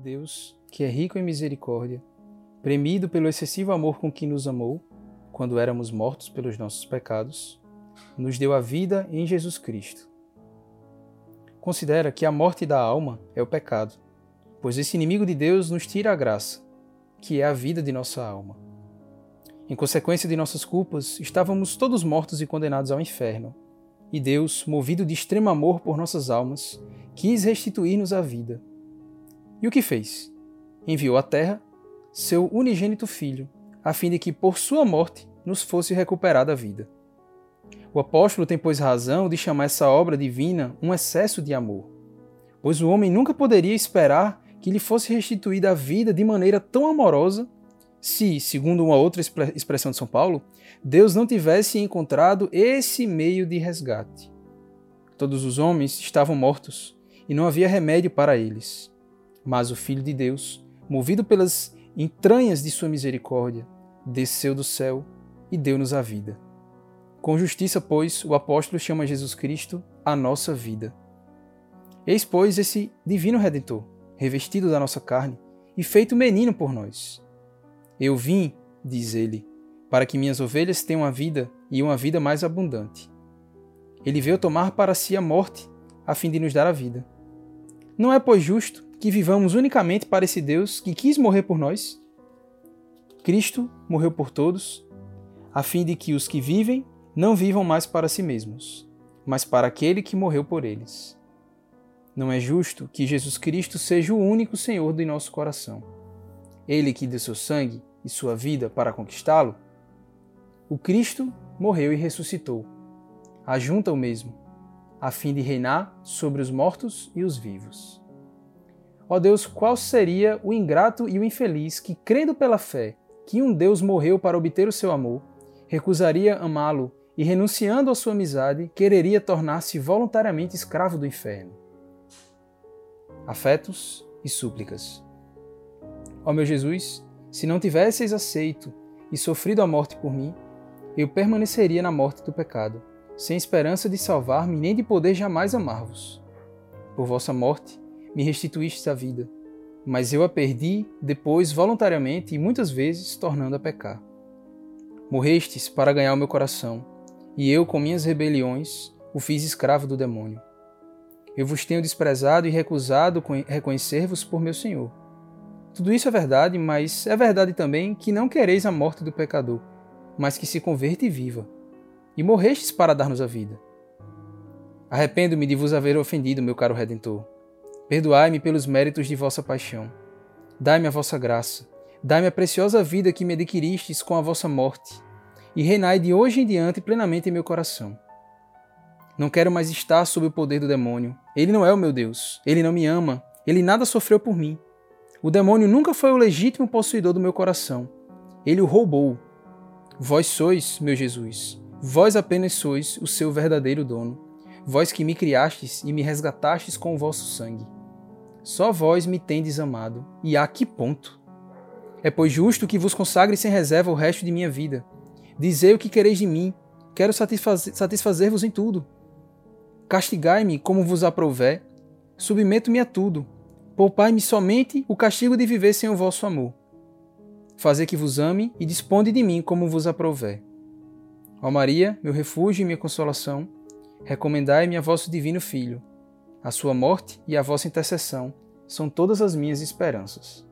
Deus, que é rico em misericórdia, premido pelo excessivo amor com que nos amou, quando éramos mortos pelos nossos pecados, nos deu a vida em Jesus Cristo. Considera que a morte da alma é o pecado, pois esse inimigo de Deus nos tira a graça, que é a vida de nossa alma. Em consequência de nossas culpas, estávamos todos mortos e condenados ao inferno, e Deus, movido de extremo amor por nossas almas, quis restituir-nos a vida. E o que fez? Enviou à terra seu unigênito Filho, a fim de que por sua morte nos fosse recuperada a vida. O apóstolo tem, pois, razão de chamar essa obra divina um excesso de amor, pois o homem nunca poderia esperar que lhe fosse restituída a vida de maneira tão amorosa se, segundo uma outra expressão de São Paulo, Deus não tivesse encontrado esse meio de resgate. Todos os homens estavam mortos e não havia remédio para eles. Mas o Filho de Deus, movido pelas entranhas de sua misericórdia, desceu do céu e deu-nos a vida. Com justiça, pois, o apóstolo chama Jesus Cristo a nossa vida. Eis, pois, esse divino Redentor, revestido da nossa carne e feito menino por nós. Eu vim, diz ele, para que minhas ovelhas tenham a vida e uma vida mais abundante. Ele veio tomar para si a morte, a fim de nos dar a vida. Não é, pois, justo que vivamos unicamente para esse Deus que quis morrer por nós? Cristo morreu por todos, a fim de que os que vivem não vivam mais para si mesmos, mas para aquele que morreu por eles. Não é justo que Jesus Cristo seja o único Senhor de nosso coração. Ele que deu seu sangue e sua vida para conquistá-lo? O Cristo morreu e ressuscitou. Ajunta o mesmo, a fim de reinar sobre os mortos e os vivos. Ó Deus, qual seria o ingrato e o infeliz que, crendo pela fé que um Deus morreu para obter o seu amor, recusaria amá-lo e, renunciando à sua amizade, quereria tornar-se voluntariamente escravo do inferno? Afetos e súplicas. Ó meu Jesus, se não tivesseis aceito e sofrido a morte por mim, eu permaneceria na morte do pecado, sem esperança de salvar-me nem de poder jamais amar-vos. Por vossa morte, me restituístes a vida, mas eu a perdi depois voluntariamente e muitas vezes tornando a pecar. Morrestes para ganhar o meu coração, e eu, com minhas rebeliões, o fiz escravo do demônio. Eu vos tenho desprezado e recusado reconhecer-vos por meu Senhor. Tudo isso é verdade, mas é verdade também que não quereis a morte do pecador, mas que se converte e viva. E morrestes para dar-nos a vida. Arrependo-me de vos haver ofendido, meu caro Redentor. Perdoai-me pelos méritos de vossa paixão. Dai-me a vossa graça. Dai-me a preciosa vida que me adquiristes com a vossa morte. E reinai de hoje em diante plenamente em meu coração. Não quero mais estar sob o poder do demônio. Ele não é o meu Deus. Ele não me ama. Ele nada sofreu por mim. O demônio nunca foi o legítimo possuidor do meu coração. Ele o roubou. Vós sois, meu Jesus, vós apenas sois o seu verdadeiro dono. Vós que me criastes e me resgatastes com o vosso sangue. Só vós me tendes amado, e a que ponto? É pois justo que vos consagre sem reserva o resto de minha vida. Dizei o que quereis de mim, quero satisfazer-vos em tudo. Castigai-me como vos aprouver, submeto-me a tudo, Poupai-me somente o castigo de viver sem o vosso amor. Fazer que vos ame e disponde de mim como vos aprouver. Ó Maria, meu refúgio e minha consolação, recomendai-me a vosso divino Filho. A sua morte e a vossa intercessão são todas as minhas esperanças.